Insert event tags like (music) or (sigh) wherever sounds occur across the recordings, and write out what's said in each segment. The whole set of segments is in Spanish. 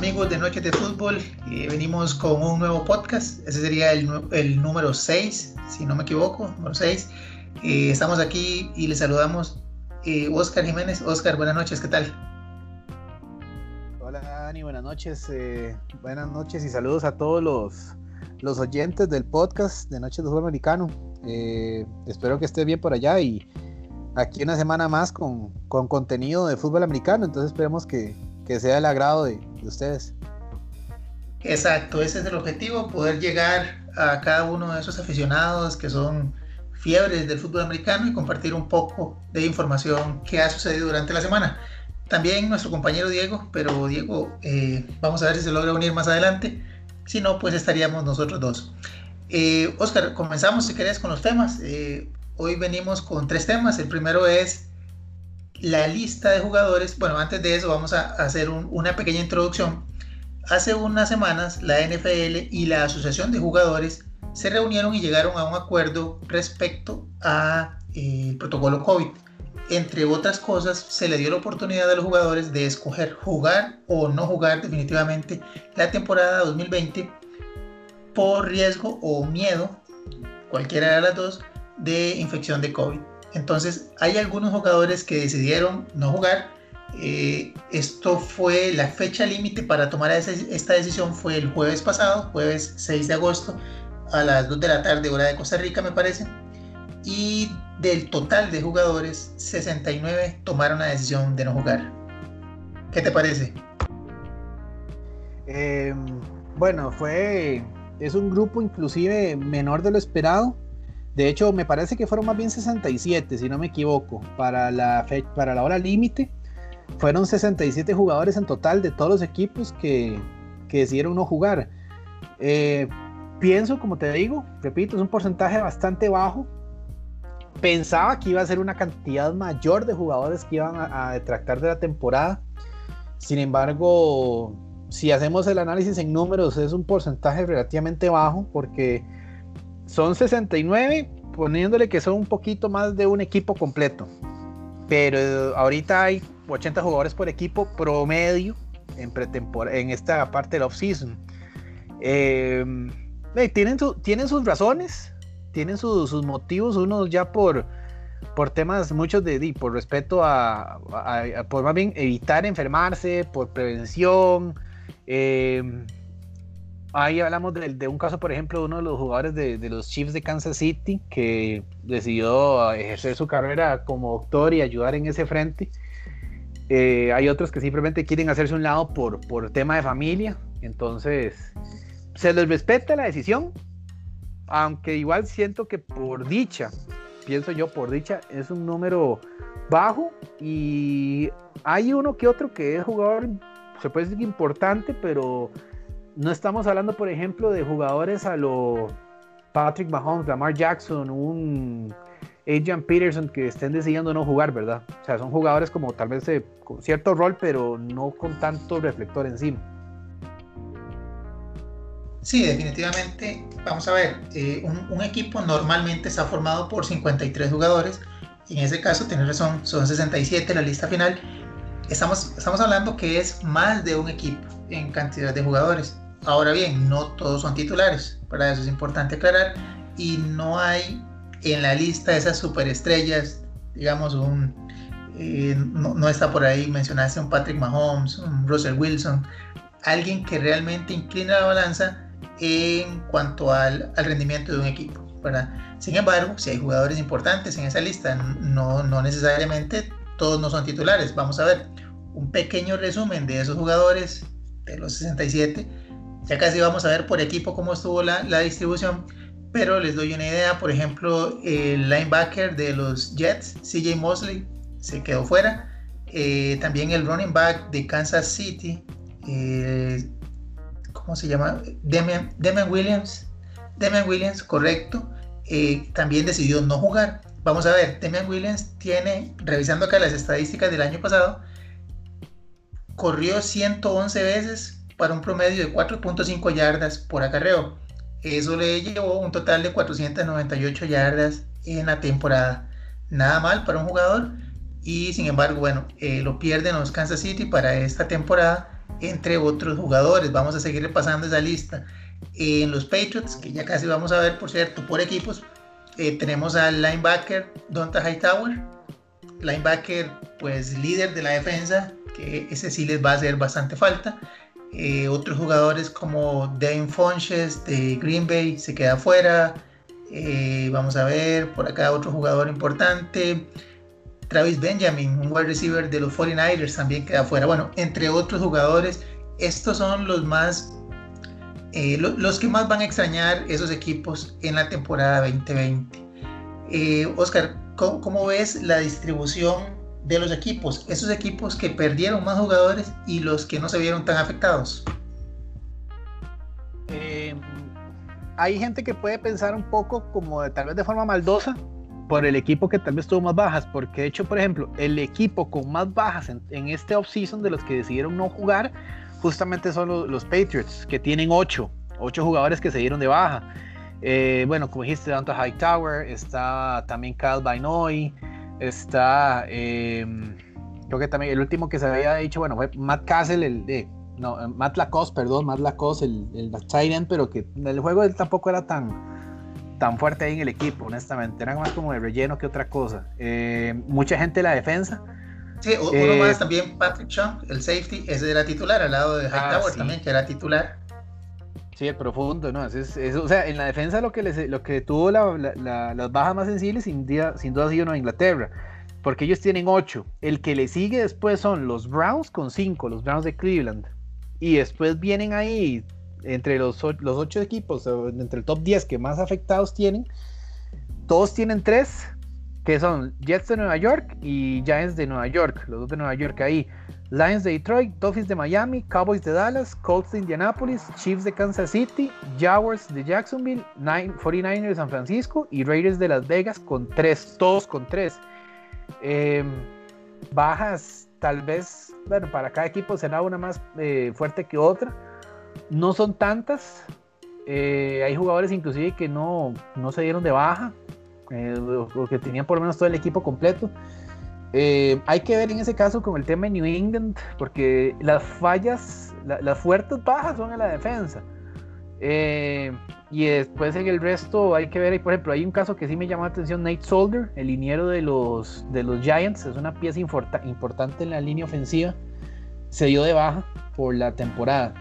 amigos de Noches de Fútbol. Eh, venimos con un nuevo podcast. Ese sería el, el número 6, si no me equivoco, número 6. Eh, estamos aquí y les saludamos eh, Oscar Jiménez. Oscar, buenas noches, ¿qué tal? Hola Dani, buenas noches. Eh, buenas noches y saludos a todos los, los oyentes del podcast de Noches de Fútbol Americano. Eh, espero que esté bien por allá y aquí una semana más con, con contenido de fútbol americano. Entonces esperemos que, que sea el agrado de, de ustedes. Exacto, ese es el objetivo, poder llegar a cada uno de esos aficionados que son fiebres del fútbol americano y compartir un poco de información que ha sucedido durante la semana. También nuestro compañero Diego, pero Diego, eh, vamos a ver si se logra unir más adelante. Si no, pues estaríamos nosotros dos. Eh, Oscar, comenzamos si querés con los temas. Eh, hoy venimos con tres temas. El primero es la lista de jugadores. Bueno, antes de eso vamos a hacer un, una pequeña introducción. Hace unas semanas la NFL y la Asociación de Jugadores se reunieron y llegaron a un acuerdo respecto al eh, protocolo COVID. Entre otras cosas, se le dio la oportunidad a los jugadores de escoger jugar o no jugar definitivamente la temporada 2020 por riesgo o miedo, cualquiera de las dos, de infección de COVID. Entonces, hay algunos jugadores que decidieron no jugar. Eh, esto fue la fecha límite para tomar ese, esta decisión fue el jueves pasado, jueves 6 de agosto, a las 2 de la tarde, hora de Costa Rica, me parece. Y del total de jugadores, 69 tomaron la decisión de no jugar. ¿Qué te parece? Eh, bueno, fue. Es un grupo inclusive menor de lo esperado. De hecho, me parece que fueron más bien 67, si no me equivoco, para la, fe para la hora límite. Fueron 67 jugadores en total de todos los equipos que, que decidieron no jugar. Eh, pienso, como te digo, repito, es un porcentaje bastante bajo. Pensaba que iba a ser una cantidad mayor de jugadores que iban a, a detractar de la temporada. Sin embargo, si hacemos el análisis en números, es un porcentaje relativamente bajo porque son 69, poniéndole que son un poquito más de un equipo completo. Pero ahorita hay 80 jugadores por equipo promedio en, en esta parte del off-season. Eh, tienen, tienen sus razones, tienen su, sus motivos, unos ya por, por temas, muchos de, de por respeto a, por más bien evitar enfermarse, por prevención. Eh, ahí hablamos de, de, un caso, por ejemplo, de uno de los jugadores de, de, los Chiefs de Kansas City que decidió ejercer su carrera como doctor y ayudar en ese frente. Eh, hay otros que simplemente quieren hacerse un lado por, por tema de familia. Entonces, se les respeta la decisión, aunque igual siento que por dicha, pienso yo por dicha, es un número bajo y hay uno que otro que es jugador, se puede decir importante, pero no estamos hablando, por ejemplo, de jugadores a lo Patrick Mahomes, Lamar Jackson, un Adrian Peterson que estén decidiendo no jugar, ¿verdad? O sea, son jugadores como tal vez de, con cierto rol, pero no con tanto reflector encima. Sí, definitivamente. Vamos a ver, eh, un, un, equipo normalmente está formado por 53 jugadores. En ese caso, tienes razón, son 67 la lista final. Estamos, estamos hablando que es más de un equipo en cantidad de jugadores. Ahora bien, no todos son titulares, para eso es importante aclarar. Y no hay en la lista esas superestrellas, digamos, un, eh, no, está por ahí, mencionaste un Patrick Mahomes, un Russell Wilson, alguien que realmente inclina la balanza en cuanto al, al rendimiento de un equipo. ¿verdad? Sin embargo, si hay jugadores importantes en esa lista, no, no necesariamente todos no son titulares. Vamos a ver un pequeño resumen de esos jugadores, de los 67. Ya casi vamos a ver por equipo cómo estuvo la, la distribución, pero les doy una idea. Por ejemplo, el linebacker de los Jets, CJ Mosley, se quedó fuera. Eh, también el running back de Kansas City, eh, ¿cómo se llama? Demian, Demian Williams. Demian Williams, correcto. Eh, también decidió no jugar. Vamos a ver, Demian Williams tiene, revisando acá las estadísticas del año pasado, corrió 111 veces para un promedio de 4.5 yardas por acarreo. Eso le llevó un total de 498 yardas en la temporada. Nada mal para un jugador. Y sin embargo, bueno, eh, lo pierden los Kansas City para esta temporada entre otros jugadores. Vamos a seguir repasando esa lista. En los Patriots, que ya casi vamos a ver, por cierto, por equipos, eh, tenemos al linebacker Donta Hightower, linebacker pues líder de la defensa, que ese sí les va a hacer bastante falta. Eh, otros jugadores como Dane Funches de Green Bay se queda fuera. Eh, vamos a ver por acá otro jugador importante. Travis Benjamin, un wide receiver de los 49ers, también queda fuera. Bueno, entre otros jugadores, estos son los más, eh, los que más van a extrañar esos equipos en la temporada 2020. Oscar, ¿cómo ves la distribución de los equipos, esos equipos que perdieron más jugadores y los que no se vieron tan afectados? Eh, hay gente que puede pensar un poco como tal vez de forma maldosa por el equipo que tal vez tuvo más bajas, porque de hecho, por ejemplo, el equipo con más bajas en, este offseason de los que decidieron no jugar, justamente son los, Patriots, que tienen 8, 8 jugadores que se dieron de baja. Eh, bueno, como dijiste, High Hightower, está también Cal Bainoy, Está, em, creo que también el último que se había dicho, bueno, fue Matt Castle, el de, no, Matt Lacoste, perdón, Matt Lacoste, el, el tight pero que en el juego él tampoco era tan, tan fuerte ahí en el equipo, honestamente. Era más como de relleno que otra cosa. Eh, mucha gente en la defensa. Sí, uno eh, más también, Patrick Chung, el safety, ese era titular, al lado de Hightower ah, también, que era titular. Sí, el profundo, ¿no? O sea, en la defensa lo que, lo que tuvo las bajas más sensibles sin, sin duda ha sido Nueva Inglaterra, porque ellos tienen 8. El que le sigue después son los Browns con 5, los Browns de Cleveland. Y después vienen ahí, entre los, los 8 equipos, entre el top 10 que más afectados tienen, todos tienen 3, que son Jets de Nueva York y Giants de Nueva York, los dos de Nueva York ahí. Lions de Detroit, Dolphins de Miami, Cowboys de Dallas, Colts de Indianapolis, Chiefs de Kansas City, Jaguars de Jacksonville, 49ers de San Francisco y Raiders de Las Vegas con tres, todos con tres. Em, bajas, tal vez, bueno, para cada equipo será una más eh, fuerte que otra. No son tantas. Eh, hay jugadores inclusive que no, no se dieron de baja, eh, o que tenían por lo menos todo el equipo completo. Eh, hay que ver en ese caso con el tema de New England, porque las fallas, las fuertes bajas son en la defensa. Eh, y después en el resto hay que ver, por ejemplo, hay un caso que sí me llamó la atención, Nate Solder, el liniero de los, de los Giants, es una pieza importante en la línea ofensiva, se dio de baja por la temporada.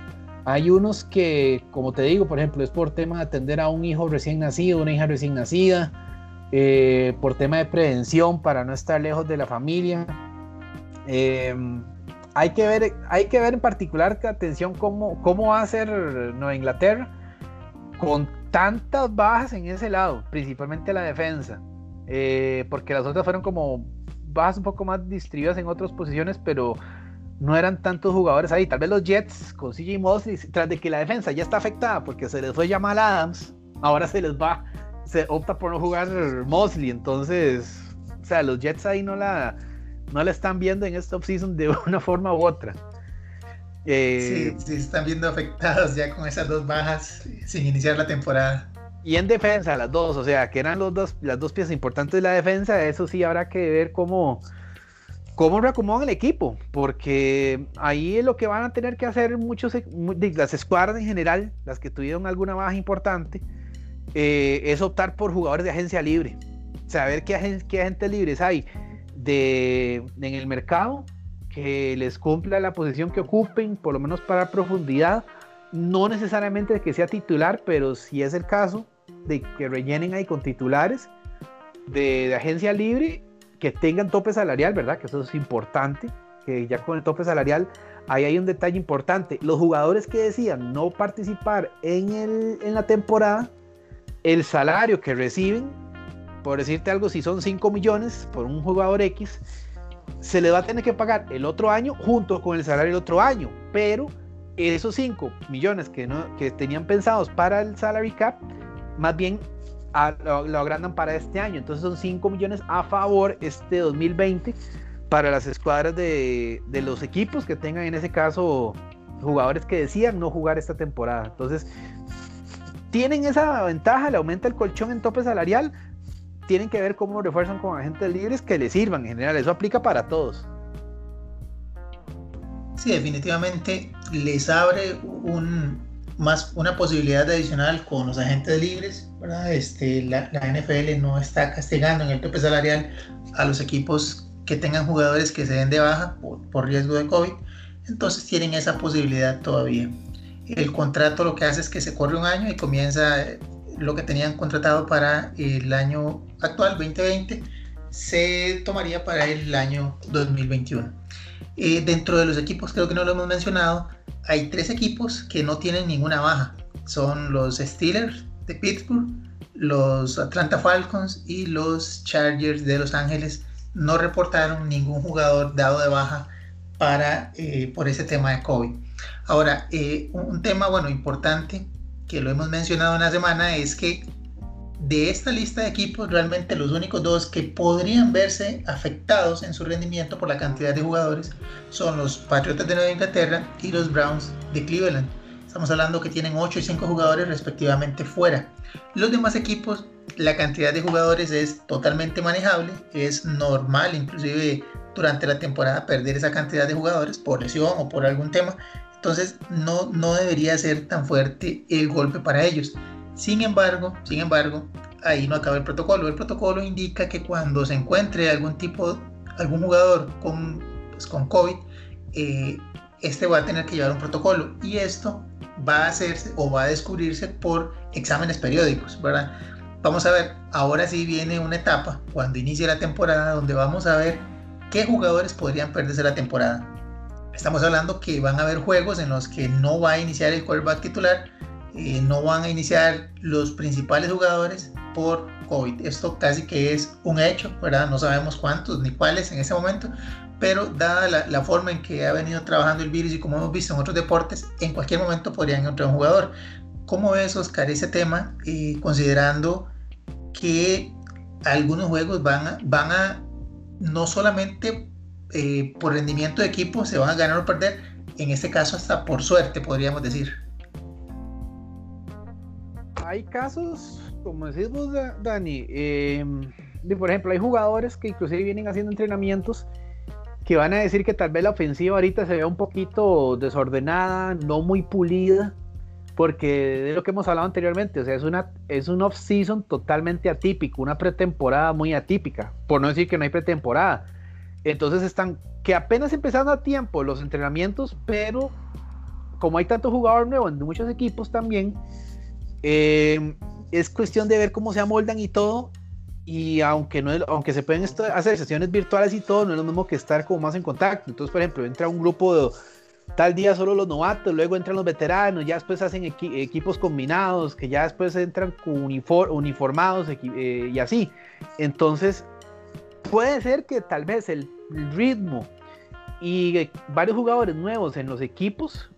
Hay unos que, como te digo, por ejemplo, es por tema de atender a un hijo recién nacido, una hija recién nacida, eh, por tema de prevención para no estar lejos de la familia. Eh, hay, que ver, hay que ver en particular, atención, cómo, cómo va a ser Nueva Inglaterra con tantas bajas en ese lado, principalmente la defensa, eh, porque las otras fueron como bajas un poco más distribuidas en otras posiciones, pero no eran tantos jugadores ahí. Tal vez los Jets con CJ Mosley, tras de que la defensa ya está afectada porque se les fue Jamal Adams, ahora se les va se opta por no jugar Mosley. Entonces, o sea, los Jets ahí no la, no la están viendo en esta offseason de (laughs) una forma u otra. Eh, sí, sí, están viendo afectados ya con esas dos bajas sin iniciar la temporada. Y en defensa, las dos, o sea, que eran los dos, las dos piezas importantes de la defensa, eso sí habrá que ver cómo, cómo reacomodan el equipo, porque ahí es lo que van a tener que hacer muchos, las escuadras en general, las que tuvieron alguna baja importante, eh, es optar por jugadores de agencia libre. Saber qué, agentes libres hay de, en el mercado que les cumpla la posición que ocupen, por lo menos para profundidad. No necesariamente que sea titular, pero si es el caso de que rellenen ahí con titulares de, agencia libre que tengan tope salarial, ¿verdad? Que eso es importante, que ya con el tope salarial ahí hay un detalle importante. Los jugadores que decían no participar en, el, en la temporada el salario que reciben, por decirte algo, si son 5 millones por un jugador X, se le va a tener que pagar el otro año junto con el salario del otro año, pero esos 5 millones que, no, que tenían pensados para el salary cap, más bien lo, agrandan para este año. Entonces son 5 millones a favor este 2020 para las escuadras de, de, los equipos que tengan en ese caso jugadores que decían no jugar esta temporada. Entonces tienen esa ventaja, le aumenta el colchón en tope salarial, tienen que ver cómo refuerzan con agentes libres que les sirvan en general, eso aplica para todos. Sí, definitivamente les abre más una posibilidad adicional con los agentes libres, ¿verdad? Este, la, la, NFL no está castigando en el tope salarial a los equipos que tengan jugadores que se den de baja por, por riesgo de COVID, entonces tienen esa posibilidad todavía. El contrato lo que hace es que se corre un año y comienza lo que tenían contratado para el año actual, 2020, se tomaría para el año 2021. Eh, dentro de los equipos, creo que no lo hemos mencionado, hay tres equipos que no tienen ninguna baja. Son los Steelers de Pittsburgh, los Atlanta Falcons y los Chargers de Los Ángeles. No reportaron ningún jugador dado de baja para, eh, por ese tema de COVID. Ahora, eh, un tema bueno importante que lo hemos mencionado en la semana es que de esta lista de equipos, realmente los únicos dos que podrían verse afectados en su rendimiento por la cantidad de jugadores son los Patriotas de Nueva Inglaterra y los Browns de Cleveland. Estamos hablando que tienen 8 y 5 jugadores respectivamente fuera. Los demás equipos, la cantidad de jugadores es totalmente manejable, es normal inclusive durante la temporada perder esa cantidad de jugadores por lesión o por algún tema. Entonces no, no debería ser tan fuerte el golpe para ellos. Sin embargo, sin embargo, ahí no acaba el protocolo. El protocolo indica que cuando se encuentre algún tipo, algún jugador con, pues, con COVID, eh, este va a tener que llevar un protocolo y esto va a hacerse o va a descubrirse por exámenes periódicos, ¿verdad? Vamos a ver, ahora sí viene una etapa cuando inicie la temporada donde vamos a ver qué jugadores podrían perderse la temporada. Estamos hablando que van a haber juegos en los que no va a iniciar el quarterback titular, eh, no van a iniciar los principales jugadores por COVID. Esto casi que es un hecho, ¿verdad? No sabemos cuántos ni cuáles en ese momento, pero dada la, forma en que ha venido trabajando el virus y como hemos visto en otros deportes, en cualquier momento podrían encontrar un jugador. ¿Cómo ves, Oscar, ese tema, eh, considerando que algunos juegos van a no solamente eh, por rendimiento de equipo se van a ganar o perder, en este caso hasta por suerte, podríamos decir? hay casos, como decís vos, Dani, em, por ejemplo, hay jugadores que inclusive vienen haciendo entrenamientos que van a decir que tal vez la ofensiva ahorita se vea un poquito desordenada, no muy pulida, porque de lo que hemos hablado anteriormente, o sea, es una es un off-season totalmente atípico, una pretemporada muy atípica, por no decir que no hay pretemporada. Entonces están que apenas empezando a tiempo los entrenamientos, pero como hay tanto jugador nuevo en muchos equipos también, eh, es cuestión de ver cómo se amoldan y todo. Y aunque, no aunque se pueden hacer sesiones virtuales y todo, no es lo mismo que estar como más en contacto. Entonces, por ejemplo, entra un grupo de tal día solo los novatos, luego entran los veteranos, ya después hacen equipos combinados, que ya después entran uniformados eh, y así. Entonces, puede ser que tal vez el ritmo y varios jugadores nuevos en los equipos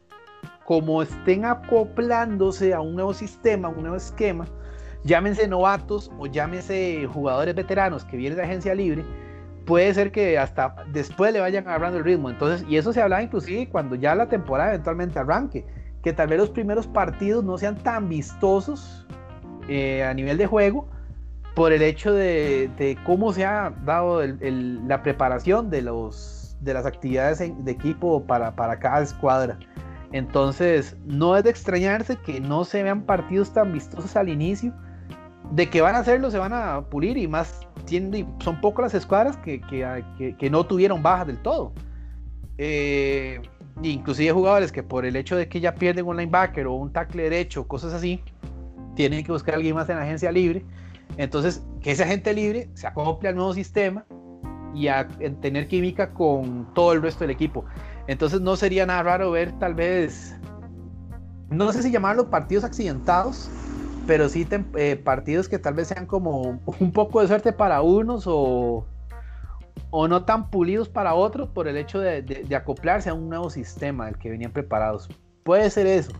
como estén acoplándose a un nuevo sistema, un nuevo esquema, llámense novatos o llámense jugadores veteranos que vienen de agencia libre, puede ser que hasta después le vayan agarrando el ritmo. Entonces, y eso se hablaba inclusive cuando ya la temporada eventualmente arranque, que tal vez los primeros partidos no sean tan vistosos eh, a nivel de juego por el hecho de, cómo se ha dado la preparación de, los, de las actividades de equipo para, para cada escuadra. Entonces, no es de extrañarse que no se vean partidos tan vistosos al inicio. De que van a hacerlo, se van a pulir y más son pocas las escuadras que, que, no tuvieron bajas del todo. Eh, inclusive jugadores que por el hecho de que ya pierden un linebacker o un tackle derecho, cosas así, tienen que buscar a alguien más en la agencia libre. Entonces, que ese agente libre se acople al nuevo sistema y a tener química con todo el resto del equipo. Entonces no sería nada raro ver tal vez, no sé si llamarlo partidos accidentados, pero sí eh, partidos que tal vez sean como un poco de suerte para unos o, no tan pulidos para otros por el hecho de, acoplarse a un nuevo sistema del que venían preparados. Puede ser eso.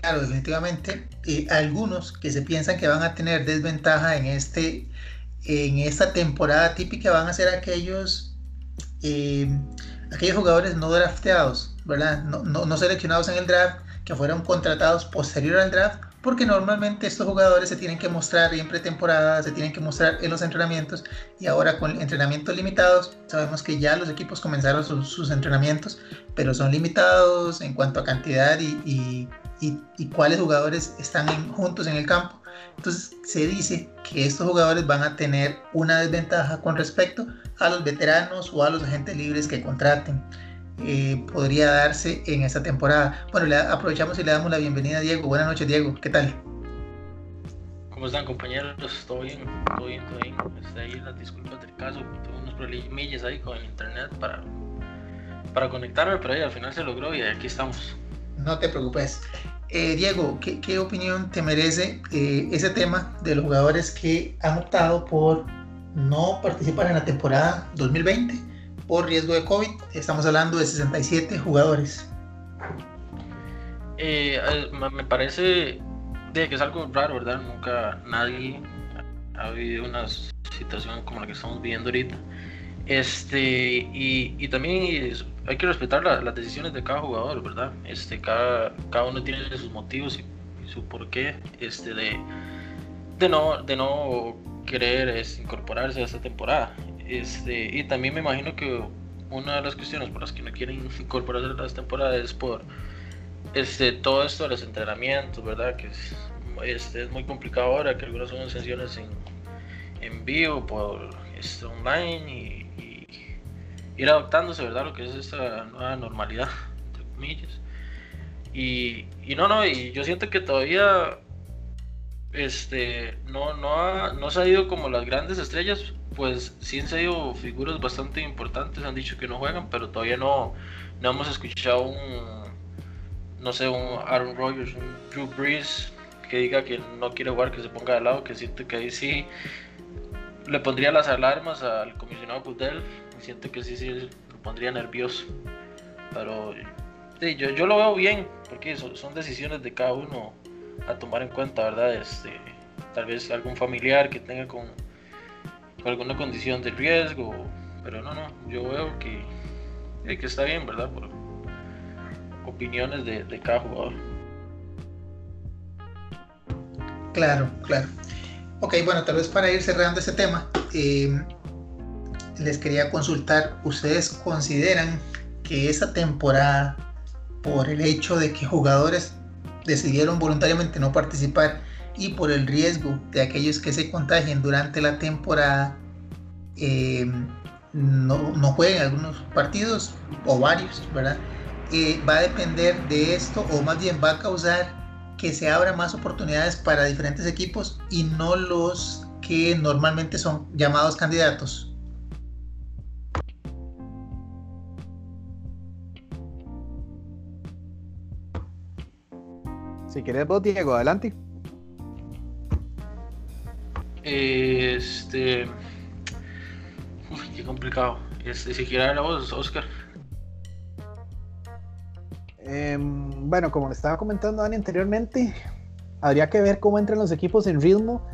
Claro, definitivamente. algunos que se piensan que van a tener desventaja en, este, en esta temporada típica van a ser aquellos eh, aquellos jugadores no drafteados, ¿verdad? No, seleccionados en el draft, que fueron contratados posterior al draft, porque normalmente estos jugadores se tienen que mostrar en pretemporada, se tienen que mostrar en los entrenamientos y ahora con entrenamientos limitados, sabemos que ya los equipos comenzaron sus, entrenamientos, pero son limitados en cuanto a cantidad y, cuáles jugadores están juntos en el campo. Entonces se dice que estos jugadores van a tener una desventaja con respecto a los veteranos o a los agentes libres que contraten. Eh, podría darse en esta temporada. Bueno, le aprovechamos y le damos la bienvenida a Diego. Buenas noches, Diego. ¿Qué tal? ¿Cómo están, compañeros? Todo bien, todo bien, todo bien. Estoy ahí las disculpas del caso. Tuve unos problemillas ahí con el internet para, para conectarme, pero ahí al final se logró y aquí estamos. No te preocupes. Eh, Diego, ¿qué, opinión te merece eh, ese tema de los jugadores que han optado por no participar en la temporada 2020? por riesgo de COVID. Estamos hablando de 67 jugadores. Eh, me parece de que es algo raro, ¿verdad? Nunca nadie ha vivido una situación como la que estamos viviendo ahorita. Este, y, también hay que respetar las decisiones de cada jugador, ¿verdad? Este, cada, cada uno tiene sus motivos y, su porqué este, de, de, no, de no querer incorporarse a esta temporada. Este, y también me imagino que una de las cuestiones por las que no quieren (laughs) incorporarse a las temporadas es por este, todo esto de los entrenamientos, ¿verdad? Que es, este, es muy complicado ahora, que algunas son sesiones en, en vivo, por este, online y, ir adaptándose, ¿verdad? Lo que es esta nueva normalidad, entre comillas. Y, no, no, y yo siento que todavía este, no, no, ha, no se ha ido como las grandes estrellas, pues sí han sido figuras bastante importantes, han dicho que no juegan, pero todavía no, no hemos escuchado un, no sé, un Aaron Rodgers, un Drew Brees que diga que no quiere jugar, que se ponga de lado, que siento que ahí sí le pondría las alarmas al comisionado Goodell, siento que sí, sí lo pondría nervioso, pero sí, yo, yo lo veo bien, porque son, son decisiones de cada uno a tomar en cuenta, ¿verdad? Este, tal vez algún familiar que tenga con alguna condición de riesgo, pero no, no, yo veo que, que está bien, ¿verdad? Opiniones de, de cada jugador. Claro, claro. Ok, bueno, tal vez para ir cerrando ese tema, eh, les quería consultar, ¿ustedes consideran que esa temporada, por el hecho de que jugadores decidieron voluntariamente no participar, y por el riesgo de aquellos que se contagien durante la temporada eh, no, jueguen algunos partidos o varios, ¿verdad? Eh, va a depender de esto o más bien va a causar que se abran más oportunidades para diferentes equipos y no los que normalmente son llamados candidatos. Si quieres vos, Diego, adelante. Este. Uy, qué complicado. Este, si quieres la voz, Oscar. Em, bueno, como le estaba comentando Dani anteriormente, habría que ver cómo entran los equipos en ritmo.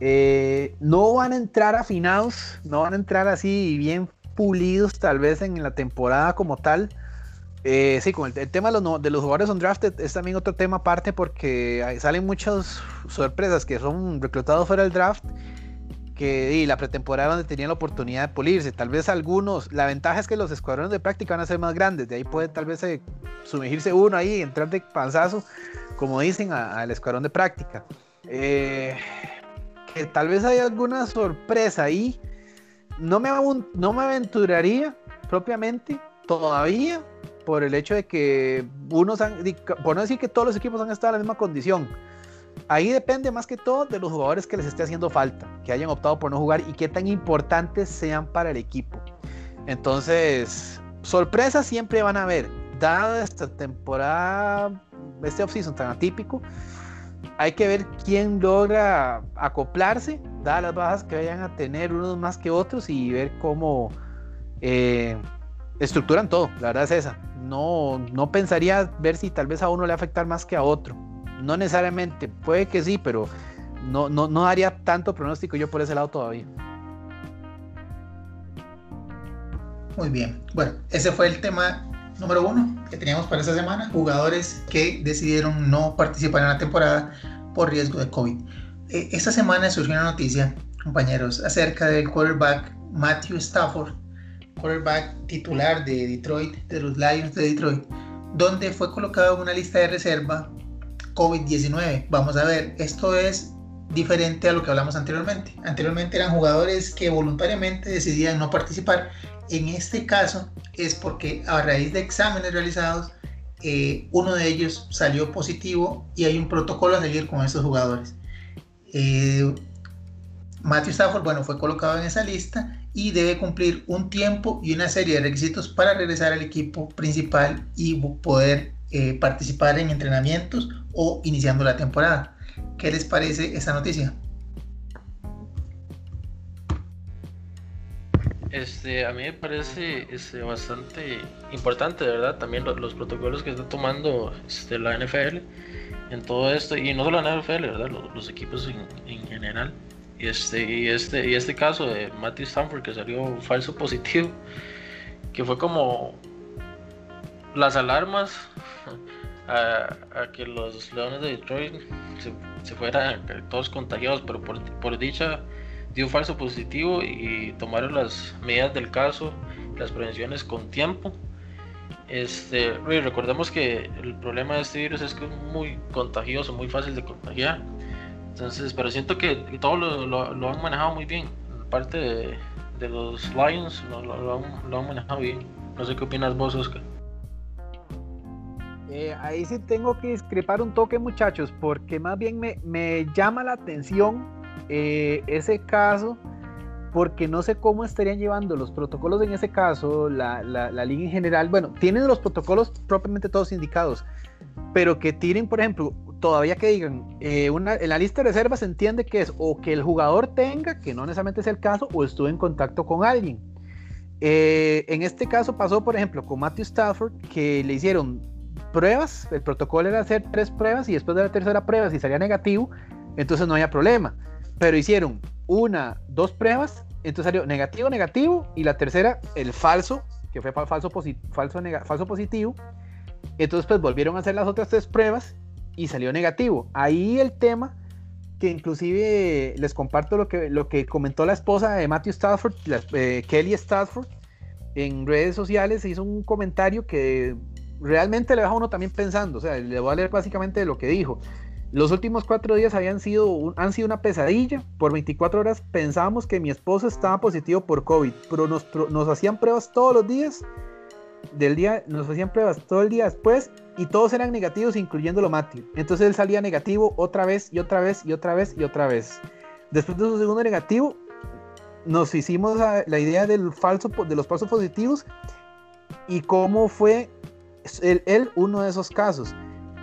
Eh, no van a entrar afinados, no van a entrar así bien pulidos tal vez en la temporada como tal. Eh, sí, con el, tema de los, de los jugadores undrafted es también otro tema aparte porque salen muchas sorpresas que son reclutados fuera del draft que y la pretemporada donde tenían la oportunidad de pulirse. Tal vez algunos, la ventaja es que los escuadrones de práctica van a ser más grandes, de ahí puede tal vez eh, sumergirse uno ahí, entrar de panzazo, como dicen, al escuadrón de práctica. Eh, que tal vez hay alguna sorpresa ahí. No me, no me aventuraría propiamente todavía por el hecho de que unos han, por no decir que todos los equipos han estado en la misma condición. Ahí depende más que todo de los jugadores que les esté haciendo falta, que hayan optado por no jugar y qué tan importantes sean para el equipo. Entonces, sorpresas siempre van a haber. Dada esta temporada, este offseason tan atípico, hay que ver quién logra acoplarse, dadas las bajas que vayan a tener unos más que otros y ver cómo eh, estructuran todo. La verdad es esa no, no pensaría ver si tal vez a uno le afectar más que a otro. No necesariamente, puede que sí, pero no, no, no haría tanto pronóstico yo por ese lado todavía. Muy bien. Bueno, ese fue el tema número uno que teníamos para esta semana, jugadores que decidieron no participar en la temporada por riesgo de COVID. Eh, esta semana surgió una noticia, compañeros, acerca del quarterback Matthew Stafford, quarterback titular de Detroit, de los Lions de Detroit, donde fue colocado en una lista de reserva COVID-19. Vamos a ver, esto es diferente a lo que hablamos anteriormente. Anteriormente eran jugadores que voluntariamente decidían no participar. En este caso es porque a raíz de exámenes realizados, eh, uno de ellos salió positivo y hay un protocolo a seguir con esos jugadores. Eh, Matthew Stafford, bueno, fue colocado en esa lista y debe cumplir un tiempo y una serie de requisitos para regresar al equipo principal y poder eh, participar en entrenamientos o iniciando la temporada. ¿Qué les parece esta noticia? Este, a mí me parece este, bastante importante, de verdad, también los, protocolos que está tomando este, la NFL en todo esto, y no solo la NFL, ¿verdad? Los, equipos en, general. Y este, y, este, y este caso de Matthew Stanford que salió falso positivo, que fue como las alarmas a, que los Leones de Detroit se, fueran todos contagiados, pero por, por dicha dio falso positivo y tomaron las medidas del caso, las prevenciones con tiempo. Este, recordemos que el problema de este virus es que es muy contagioso, muy fácil de contagiar. Entonces, pero siento que todo lo, han manejado muy bien. Parte de, los Lions lo, han, manejado bien. No sé qué opinas vos, Oscar. Eh, ahí sí tengo que discrepar un toque, muchachos, porque más bien me, llama la atención eh, ese caso, porque no sé cómo estarían llevando los protocolos en ese caso, la, la, la, liga en general. Bueno, tienen los protocolos propiamente todos indicados, pero que tienen, por ejemplo, todavía que digan, eh, una, en la lista de reservas se entiende que es o que el jugador tenga, que no necesariamente es el caso, o estuvo en contacto con alguien. en este caso pasó, por ejemplo, con Matthew Stafford, que le hicieron pruebas, el protocolo era hacer tres pruebas y después de la tercera prueba, si salía negativo, entonces no había problema. Pero hicieron una, dos pruebas, entonces salió negativo, negativo, y la tercera, el falso, que fue falso, falso, falso positivo. Entonces pues volvieron a hacer las otras tres pruebas y salió negativo. Ahí el tema que inclusive les comparto lo que, lo que comentó la esposa de Matthew Stafford, eh, Kelly Stafford, en redes sociales hizo un comentario que realmente le deja uno también pensando, o sea, le voy a leer básicamente lo que dijo. Los últimos cuatro días habían sido, han sido una pesadilla. Por 24 horas pensábamos que mi esposo estaba positivo por COVID, pero nos, nos hacían pruebas todos los días. Del día, nos hacían pruebas todo el día después y todos eran negativos, incluyéndolo Matthew. Entonces él salía negativo otra vez y otra vez y otra vez y otra vez. Después de su segundo negativo, nos hicimos la idea del falso, de los falsos positivos y cómo fue él, uno de esos casos.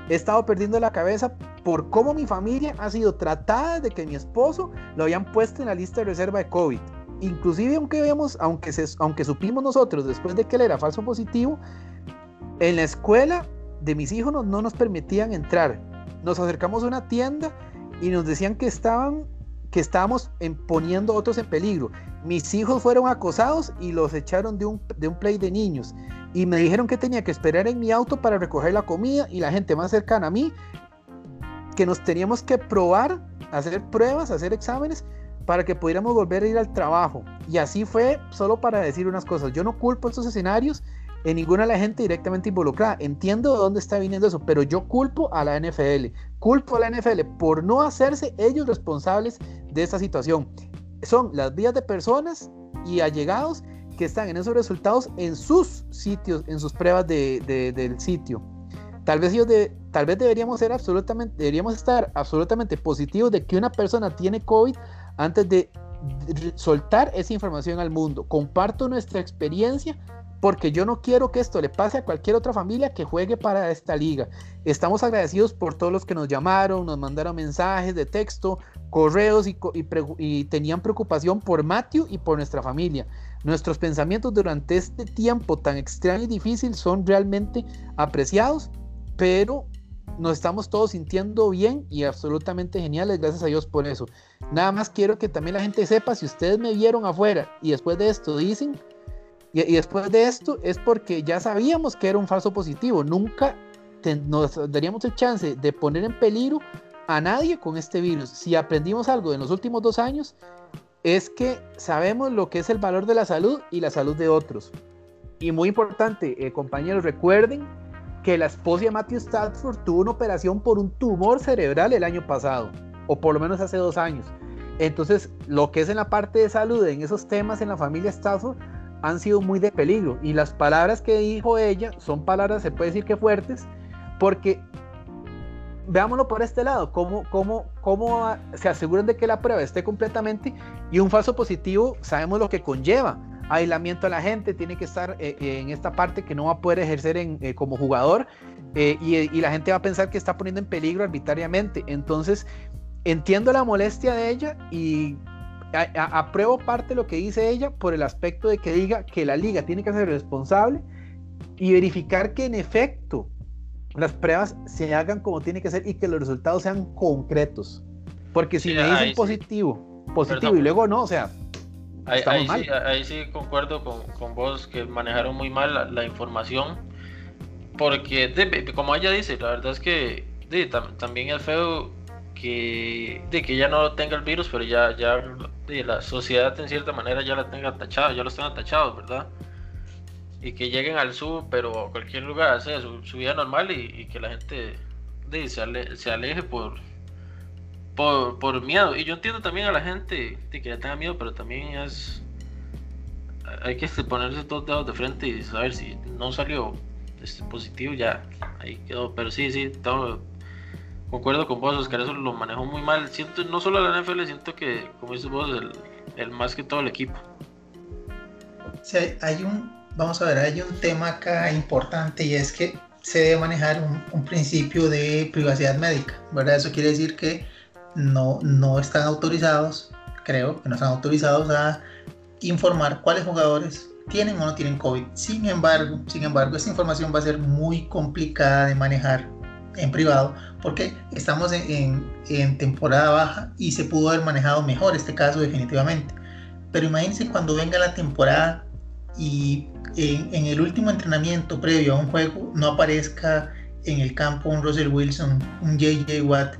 He estado perdiendo la cabeza por cómo mi familia ha sido tratada de que mi esposo lo habían puesto en la lista de reserva de COVID. Inclusive aunque vemos, aunque, aunque supimos nosotros después de que él era falso positivo, en la escuela de mis hijos no, no nos permitían entrar. Nos acercamos a una tienda y nos decían que estaban que estábamos poniendo a otros en peligro. Mis hijos fueron acosados y los echaron de un, de un play de niños y me dijeron que tenía que esperar en mi auto para recoger la comida y la gente más cercana a mí, que nos teníamos que probar, hacer pruebas, hacer exámenes para que pudiéramos volver a ir al trabajo. Y así fue solo para decir unas cosas. Yo no culpo estos escenarios en ninguna de la gente directamente involucrada. Entiendo de dónde está viniendo eso, pero yo culpo a la NFL. Culpo a la NFL por no hacerse ellos responsables de esta situación. Son las vías de personas y allegados que están en esos resultados en sus sitios, en sus pruebas de, del sitio. Tal vez, ellos tal vez deberíamos, ser absolutamente, deberíamos estar absolutamente positivos de que una persona tiene COVID antes de soltar esa información al mundo. Comparto nuestra experiencia porque yo no quiero que esto le pase a cualquier otra familia que juegue para esta liga. Estamos agradecidos por todos los que nos llamaron, nos mandaron mensajes de texto, correos y, y tenían preocupación por Matthew y por nuestra familia. Nuestros pensamientos durante este tiempo tan extraño y difícil son realmente apreciados, pero nos estamos todos sintiendo bien y absolutamente geniales, gracias a Dios por eso. Nada más quiero que también la gente sepa, si ustedes me vieron afuera y después de esto dicen, Y, después de esto es porque ya sabíamos que era un falso positivo. Nunca nos daríamos el chance de poner en peligro a nadie con este virus. Si aprendimos algo en los últimos dos años, es que sabemos lo que es el valor de la salud y la salud de otros. Y muy importante, eh, compañeros, recuerden que la esposa de Matthew Stafford tuvo una operación por un tumor cerebral el año pasado, o por lo menos hace dos años. Entonces, lo que es en la parte de salud, en esos temas en la familia Stafford, han sido muy de peligro. Y las palabras que dijo ella son palabras, se puede decir que fuertes, porque veámoslo por este lado, cómo, cómo, cómo se aseguran de que la prueba esté completamente y un falso positivo, sabemos lo que conlleva. Aislamiento a la gente, tiene que estar eh, eh, en esta parte que no va a poder ejercer eh, como jugador y, la gente va a pensar que está poniendo en peligro arbitrariamente. Entonces, entiendo la molestia de ella y apruebo parte de lo que dice ella por el aspecto de que diga que la liga tiene que ser responsable y verificar que en efecto las pruebas se hagan como tiene que ser y que los resultados sean concretos. Porque si me dicen positivo, positivo y luego no, o sea, ahí, ahí, Sí, ahí sí concuerdo con, con, vos que manejaron muy mal la, información. Porque, como ella dice, la verdad es que también es feo que, de que ya no tenga el virus, pero ya, ya de la sociedad en cierta manera ya la tenga tachado, ya los tenga tachados, ¿verdad? Y que lleguen al sur, pero a cualquier lugar, sea, su, vida normal y, que la gente de, se, se, aleje por, por, por, miedo. Y yo entiendo también a la gente de que ya tenga miedo, pero también es. Hay que ponerse todos dedos de frente y saber si no salió este, positivo, ya ahí quedó. Pero sí, sí, todo concuerdo con vos, Oscar, eso lo manejó muy mal. Siento, no solo la NFL, siento que, como dices vos, el, más que todo el equipo. Sí, hay un, vamos a ver, hay un tema acá importante y es que se debe manejar un, principio de privacidad médica, ¿verdad? Eso quiere decir que no, no están autorizados, creo que no están autorizados a informar cuáles jugadores tienen o no tienen COVID. Sin embargo, sin embargo, esta información va a ser muy complicada de manejar en privado porque estamos en, temporada baja y se pudo haber manejado mejor este caso definitivamente. Pero imagínense cuando venga la temporada y en, el último entrenamiento previo a un juego no aparezca en el campo un Russell Wilson, un JJ Watt,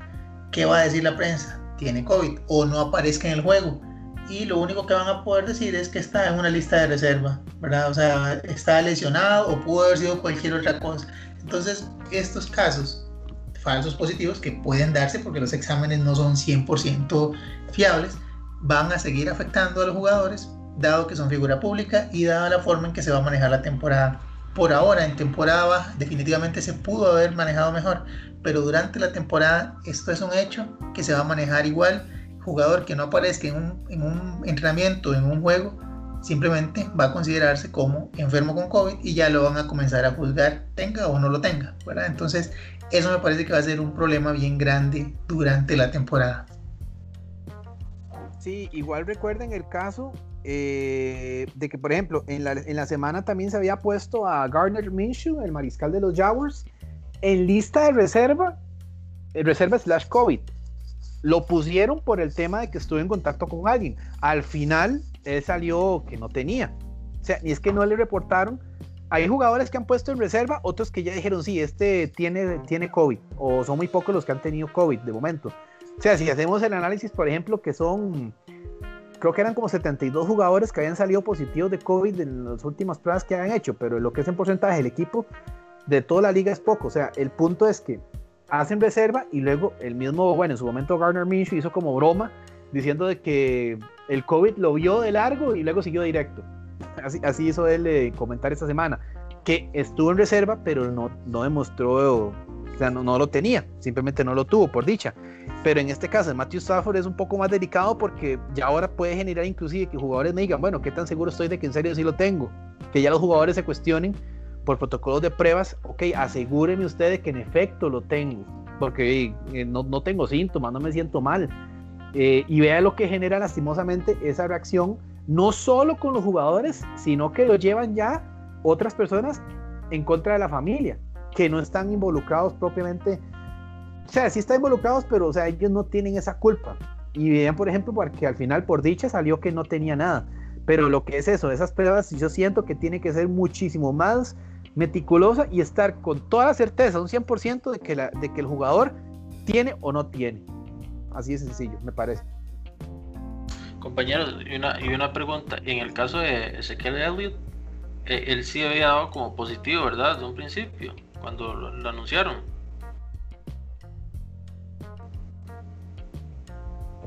¿qué va a decir la prensa? Tiene COVID o no aparezca en el juego. Y lo único que van a poder decir es que está en una lista de reserva, ¿verdad? O sea, está lesionado o pudo haber sido cualquier otra cosa. Entonces, estos casos falsos positivos que pueden darse porque los exámenes no son 100% fiables, van a seguir afectando a los jugadores, dado que son figura pública y dada la forma en que se va a manejar la temporada. Por ahora, en temporada baja, definitivamente se pudo haber manejado mejor, pero durante la temporada esto es un hecho que se va a manejar igual. Jugador que no aparezca en un, en un entrenamiento, en un juego, simplemente va a considerarse como enfermo con COVID y ya lo van a comenzar a juzgar, tenga o no lo tenga, ¿verdad? Entonces, eso me parece que va a ser un problema bien grande durante la temporada. Sí, igual recuerden el caso eh, de que, por ejemplo, en la, en la, semana también se había puesto a Gardner Minshew, el mariscal de los Jaguars, en lista de reserva, reserva slash COVID. Lo pusieron por el tema de que estuvo en contacto con alguien. Al final, él salió que no tenía. O sea, ni es que no le reportaron, hay jugadores que han puesto en reserva, otros que ya dijeron, sí, este tiene, tiene COVID, o son muy pocos los que han tenido COVID de momento. O sea, si hacemos el análisis, por ejemplo, que son, creo que eran como 72 jugadores que habían salido positivos de COVID en las últimas pruebas que han hecho, pero lo que es en porcentaje del equipo de toda la liga es poco. O sea, el punto es que hacen reserva y luego el mismo, bueno, en su momento Garner Minshew hizo como broma diciendo de que el COVID lo vio de largo y luego siguió directo así, hizo él eh, comentar esta semana, que estuvo en reserva, pero no, no demostró, o sea, no, no, lo tenía, simplemente no lo tuvo, por dicha. Pero en este caso, Matthew Stafford es un poco más delicado porque ya ahora puede generar inclusive que jugadores me digan, bueno, ¿qué tan seguro estoy de que en serio sí lo tengo? Que ya los jugadores se cuestionen por protocolos de pruebas, ok, asegúreme usted de que en efecto lo tengo, porque eh, no, no, tengo síntomas, no me siento mal. Eh, y vea lo que genera lastimosamente esa reacción no solo con los jugadores, sino que lo llevan ya otras personas en contra de la familia, que no están involucrados propiamente, o sea, sí están involucrados, pero o sea, ellos no tienen esa culpa. Y vean, por ejemplo, porque al final por dicha salió que no tenía nada. Pero lo que es eso, esas pruebas, yo siento que tiene que ser muchísimo más meticulosa y estar con toda la certeza, un 100% de que, de que el jugador tiene o no tiene. Así de sencillo, me parece. Compañeros, y una, y una pregunta. En el caso de Ezequiel Elliott, eh, él sí había dado como positivo, ¿verdad? Desde un principio, cuando lo anunciaron.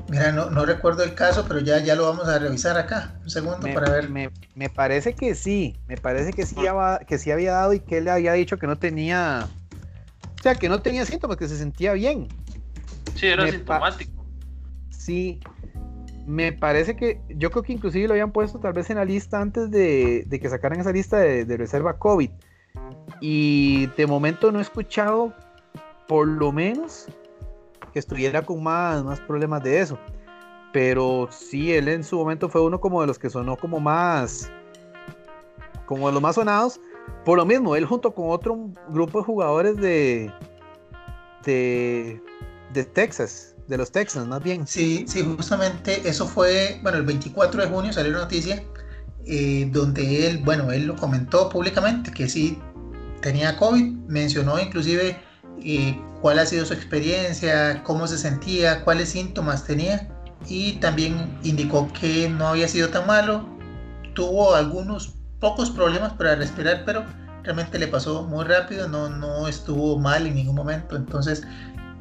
Mira, no, no, recuerdo el caso, pero ya, ya lo vamos a revisar acá. Un segundo para ver. Me, me, parece que sí, me parece que sí, había, que sí había dado y que él le había dicho que no tenía. O sea, que no tenía síntomas, que se sentía bien. Sí, era sintomático. Sí, me parece que yo creo que inclusive lo habían puesto tal vez en la lista antes de, que sacaran esa lista de, de, reserva COVID. Y de momento no he escuchado, por lo menos, que estuviera con más, más problemas de eso. Pero sí, él en su momento fue uno como de los que sonó como más, como de los más sonados. Por lo mismo, él junto con otro grupo de jugadores de, de Texas, de los Texans más bien. Sí, sí, justamente eso fue, bueno, el 24 de junio salió una noticia eh, donde él, bueno, él lo comentó públicamente que sí tenía COVID, mencionó inclusive eh, cuál ha sido su experiencia, cómo se sentía, cuáles síntomas tenía y también indicó que no había sido tan malo, tuvo algunos pocos problemas para respirar, pero realmente le pasó muy rápido, no, no estuvo mal en ningún momento, entonces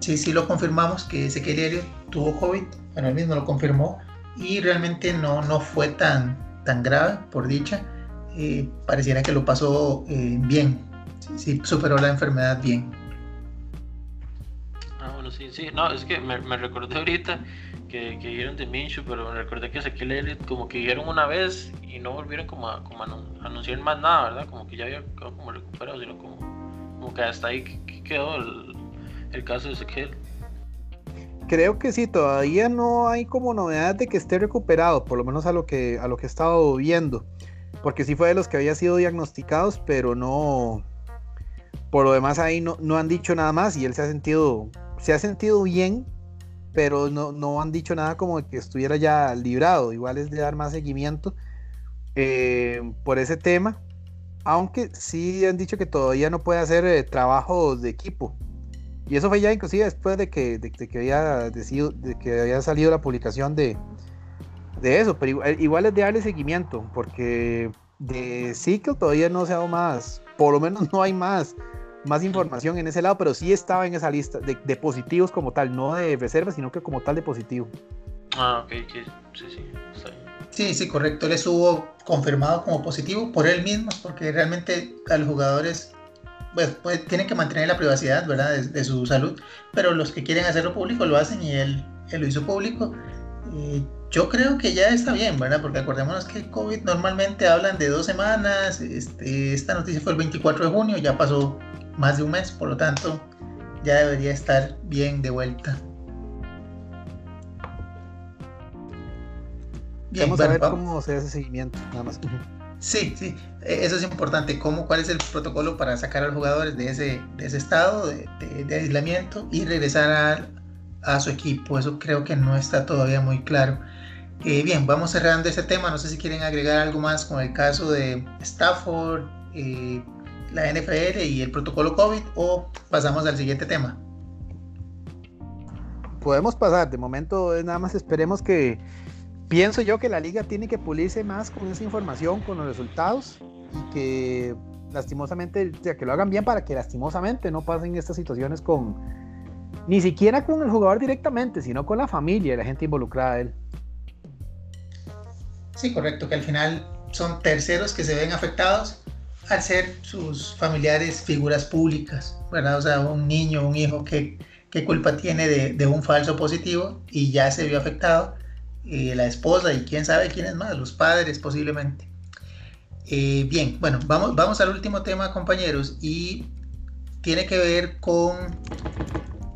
sí, sí lo confirmamos que Ezequiel Elliott tuvo COVID, bueno, él mismo lo confirmó y realmente no, no fue tan, tan grave, por dicha, eh, pareciera que lo pasó eh, bien, sí, superó la enfermedad bien sí, sí. No, es que me, me recordé ahorita que, que dijeron de Minshew, pero me recordé que Ezequiel Elliott como que dijeron una vez y no volvieron como a, como anunciar más nada, ¿verdad? Como que ya había como recuperado, sino como, como que hasta ahí quedó el, el caso de Ezequiel. Creo que sí, todavía no hay como novedad de que esté recuperado, por lo menos a lo que, a lo que he estado viendo. Porque sí fue de los que había sido diagnosticados, pero no. Por lo demás ahí no, no han dicho nada más y él se ha sentido se ha sentido bien, pero no, no han dicho nada como que estuviera ya librado. Igual es de dar más seguimiento eh, por ese tema. Aunque sí han dicho que todavía no puede hacer eh, trabajos de equipo. Y eso fue ya inclusive después de que, de, que, había, decidido, de que había salido la publicación de, de eso. Pero igual, igual, es de darle seguimiento, porque de ciclo todavía no se ha dado más. Por lo menos (laughs) no hay más más información en ese lado, pero sí estaba en esa lista de, positivos como tal, no de reservas, sino que como tal de positivo. Ah, ok, sí, sí, sí, sí, correcto. Él estuvo confirmado como positivo por él mismo, porque realmente a los jugadores pues, pues tienen que mantener la privacidad, ¿verdad? De, su salud, pero los que quieren hacerlo público lo hacen y él, él lo hizo público. yo creo que ya está bien, ¿verdad? Porque acordémonos que COVID normalmente hablan de dos semanas, este, esta noticia fue el 24 de junio, ya pasó más de un mes, por lo tanto ya debería estar bien de vuelta. Bien, Vamos a ver cómo se hace seguimiento, nada más. Sí, sí, e, eso es importante, cómo, cuál es el protocolo para sacar a los jugadores de ese, de ese estado de, aislamiento y regresar a, a, su equipo. Eso creo que no está todavía muy claro. Eh, bien, vamos cerrando ese tema. No sé si quieren agregar algo más con el caso de Stafford, eh, la NFL y el protocolo COVID o pasamos al siguiente tema? Podemos pasar, de momento nada más esperemos que, pienso yo que la liga tiene que pulirse más con esa información, con los resultados y que lastimosamente, o sea, que lo hagan bien para que lastimosamente no pasen estas situaciones con, ni siquiera con el jugador directamente, sino con la familia y la gente involucrada a él. Sí, correcto, que al final son terceros que se ven afectados al ser sus familiares figuras públicas, ¿verdad? O sea, un niño, un hijo, ¿qué, qué culpa tiene de, un falso positivo y ya se vio afectado? Eh, la esposa y quién sabe quién es más, los padres posiblemente. Eh, bien, bueno, vamos, vamos al último tema, compañeros, y tiene que ver con,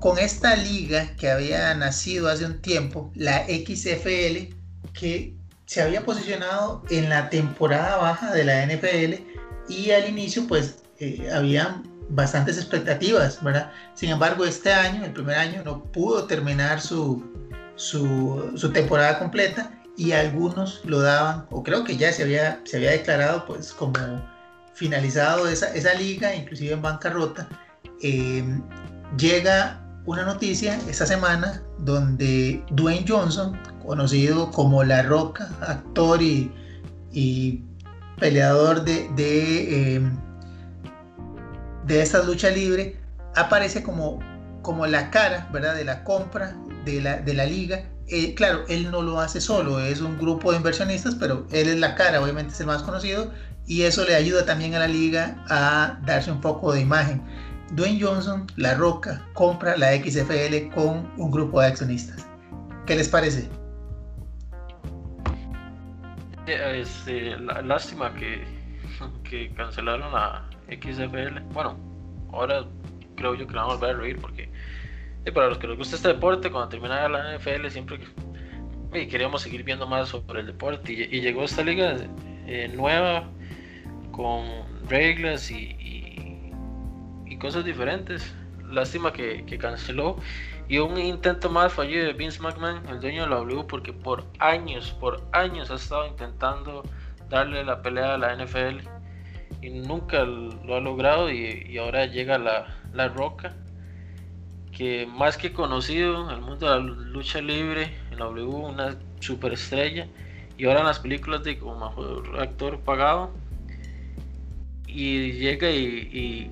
con esta liga que había nacido hace un tiempo, la XFL, que se había posicionado en la temporada baja de la NFL y al inicio pues eh, había bastantes expectativas, ¿verdad? Sin embargo, este año, el primer año, no pudo terminar su, su, temporada completa y algunos lo daban, o creo que ya se había, se había declarado pues como finalizado esa, esa liga, inclusive en bancarrota. Eh, llega una noticia esta semana donde Dwayne Johnson, conocido como La Roca, actor y, peleador de, de, eh, de esta lucha libre, aparece como, como la cara ¿verdad? de la compra de la, de la liga. Eh, claro, él no lo hace solo, es un grupo de inversionistas, pero él es la cara, obviamente es el más conocido, y eso le ayuda también a la liga a darse un poco de imagen. Dwayne Johnson, La Roca, compra la XFL con un grupo de accionistas. ¿Qué les parece? Este, lástima que, (laughs) que cancelaron la XFL. Bueno, ahora creo yo que la vamos a volver a reír porque para los que les gusta este deporte, cuando terminaba la NFL siempre queríamos seguir viendo más sobre el deporte y, llegó esta liga eh, nueva con reglas y, cosas diferentes. Lástima que, canceló. Y un intento más fallido de Vince McMahon, el dueño de la W, porque por años, por años ha estado intentando darle la pelea a la NFL y nunca lo ha logrado. Y, ahora llega la, la Roca, que más que conocido en el mundo de la lucha libre, en la W, una superestrella. Y ahora en las películas de como mejor actor pagado. Y llega y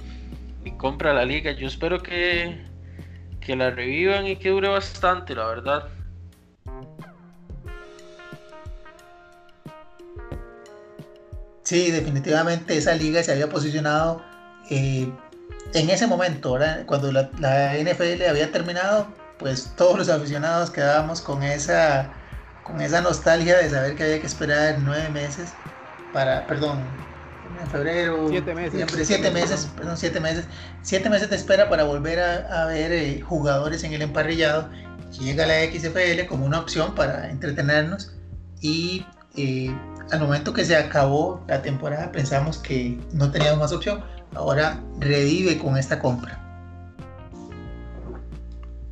compra la liga. Yo espero que, que la revivan y que dure bastante, la verdad. Sí, definitivamente esa liga se había posicionado eh, en ese momento, cuando la, la, NFL había terminado, pues todos los aficionados quedábamos con esa, con esa nostalgia de saber que había que esperar nueve meses para, perdón, en febrero, siete meses, siete meses, perdón, siete meses, siete meses de espera para volver a, ver eh, jugadores en el emparrillado. Llega la XFL como una opción para entretenernos y eh, al momento que se acabó la temporada pensamos que no teníamos más opción. Ahora revive con esta compra.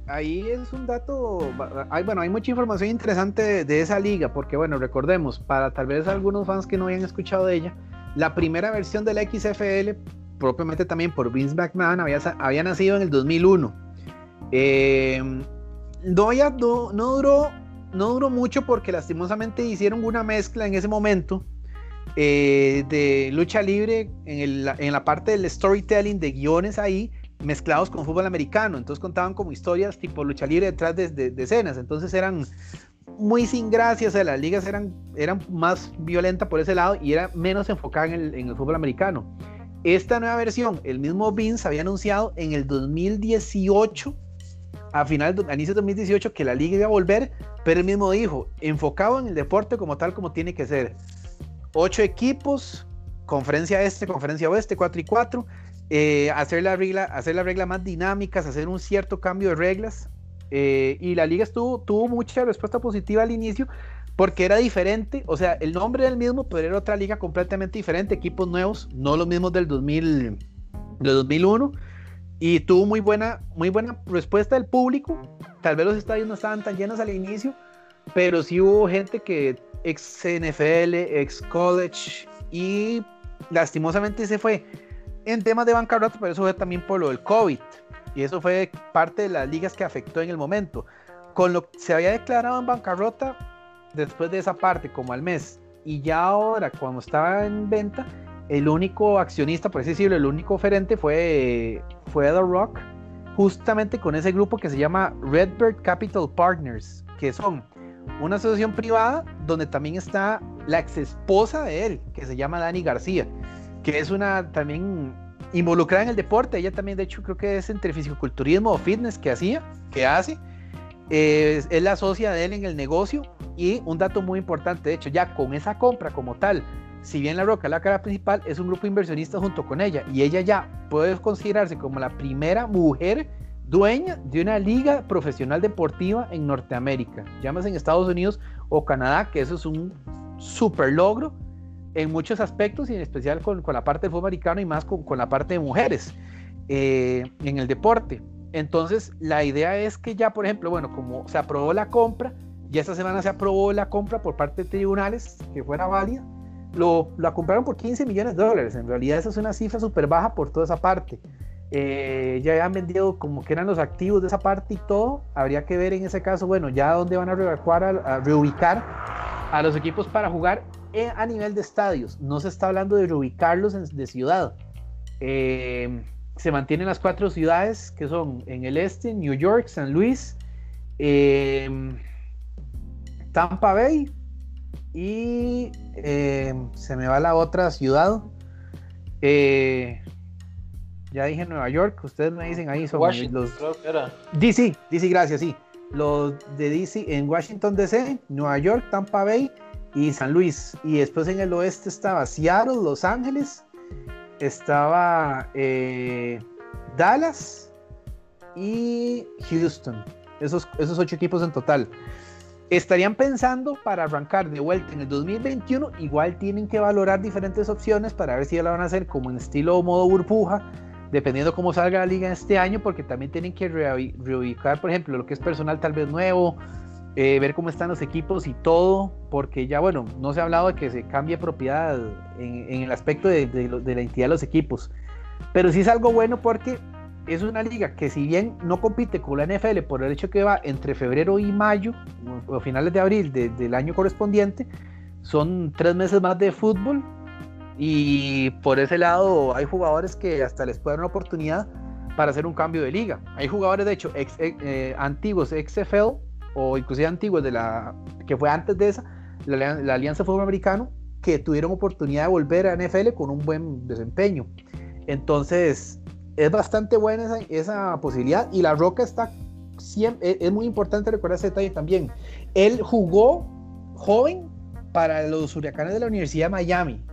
Ahí es un dato, hay, bueno, hay mucha información interesante de, esa liga, porque bueno, recordemos, para tal vez algunos fans que no hayan escuchado de ella, la primera versión de la XFL, propiamente también por Vince McMahon, había, había nacido en el 2001. Eh, no, no, duró, no duró mucho porque lastimosamente hicieron una mezcla en ese momento eh, de lucha libre en, en, la parte del storytelling de guiones ahí mezclados con fútbol americano. Entonces contaban como historias tipo lucha libre detrás de, de escenas. Entonces eran muy sin gracia, las ligas eran, eran más violentas por ese lado y era menos enfocada en el, en el fútbol americano. Esta nueva versión, el mismo Vince había anunciado en el 2018, a final, a inicio de 2018, que la liga iba a volver, pero él mismo dijo, enfocado en el deporte como tal, como tiene que ser. Ocho equipos, conferencia este, conferencia oeste, 4 y 4, eh, hacer, la regla, hacer las reglas más dinámicas, hacer un cierto cambio de reglas, eh, y la liga estuvo, tuvo mucha respuesta positiva al inicio porque era diferente, o sea, el nombre era el mismo, pero era otra liga completamente diferente, equipos nuevos, no los mismos del, 2000, del 2001, y tuvo muy buena, muy buena respuesta del público. Tal vez los estadios no estaban tan llenos al inicio, pero sí hubo gente que ex NFL, ex college, y lastimosamente se fue en temas de bancarrota, pero eso fue también por lo del COVID. Y eso fue parte de las ligas que afectó en el momento. Con lo que se había declarado en bancarrota después de esa parte, como al mes, y ya ahora, cuando estaba en venta, el único accionista, por así decirlo, el único oferente fue, fue The Rock, justamente con ese grupo que se llama Redbird Capital Partners, que son una asociación privada donde también está la ex esposa de él, que se llama Dani García, que es una también involucrada en el deporte. Ella también, de hecho, creo que es entre fisicoculturismo o fitness que hacía, que hace. es la socia de él en el negocio. Y un dato muy importante, de hecho, ya con esa compra como tal, si bien La Roca es la cara principal, es un grupo inversionista junto con ella. Y ella ya puede considerarse como la primera mujer dueña de una liga profesional deportiva en Norteamérica, llámese en Estados Unidos o Canadá, que eso es un super logro en muchos aspectos y en especial con, con la parte del fútbol americano y más con, con la parte de mujeres eh, en el deporte. Entonces, la idea es que ya, por ejemplo, bueno, como se aprobó la compra, Ya esta semana se aprobó la compra por parte de tribunales que fuera válida. Lo, la compraron por 15 millones de dólares. En realidad esa es una cifra súper baja por toda esa parte. Eh, ya han vendido como que eran los activos de esa parte y todo. Habría que ver en ese caso, bueno, ya dónde van a, a, reubicar a los equipos para jugar a nivel de estadios. No se está hablando de reubicarlos de ciudad. Eh, se mantienen las cuatro ciudades que son en el este, New York, San Luis, eh, Tampa Bay y se me va la otra ciudad. Ya dije Nueva York, ustedes me dicen ahí son los creo que era. DC, DC, gracias, sí. Los de DC en Washington DC, Nueva York, Tampa Bay y San Luis. Y después en el oeste estaba Seattle, Los Ángeles, estaba eh, Dallas y Houston. Esos, esos ocho equipos en total. Estarían pensando para arrancar de vuelta en el 2021, igual tienen que valorar diferentes opciones para ver si ya la van a hacer como en estilo modo burbuja dependiendo cómo salga la liga este año, porque también tienen que reubicar, por ejemplo, lo que es personal tal vez nuevo, eh, ver cómo están los equipos y todo, porque ya, bueno, no se ha hablado de que se cambie propiedad en, el aspecto de, la entidad de los equipos, pero sí es algo bueno porque es una liga que si bien no compite con la NFL por el hecho que va entre febrero y mayo, o finales de abril del año correspondiente, son tres meses más de fútbol y por ese lado hay jugadores que hasta les pueden dar una oportunidad para hacer un cambio de liga. Hay jugadores, de hecho, ex, eh, eh, antiguos XFL o inclusive antiguos de la que fue antes de esa, la, Alianza Fútbol Americano, que tuvieron oportunidad de volver a NFL con un buen desempeño. Entonces, es bastante buena esa, esa posibilidad. Y la Roca está siempre, es, muy importante recordar ese detalle también. Él jugó joven para los Huracanes de la Universidad de Miami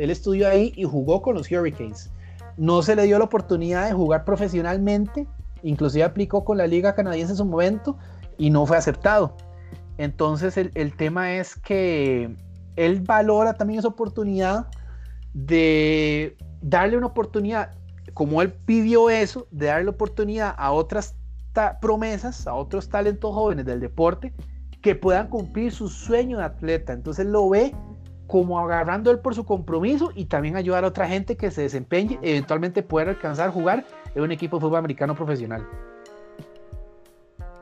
él estudió ahí y jugó con los Hurricanes. No se le dio la oportunidad de jugar profesionalmente, inclusive aplicó con la liga canadiense en su momento y no fue aceptado. Entonces el, tema es que él valora también esa oportunidad de darle una oportunidad, como él pidió eso, de darle oportunidad a otras promesas, a otros talentos jóvenes del deporte que puedan cumplir su sueño de atleta. Entonces lo ve como agarrando él por su compromiso y también ayudar a otra gente que se desempeñe, eventualmente pueda alcanzar a jugar en un equipo de fútbol americano profesional.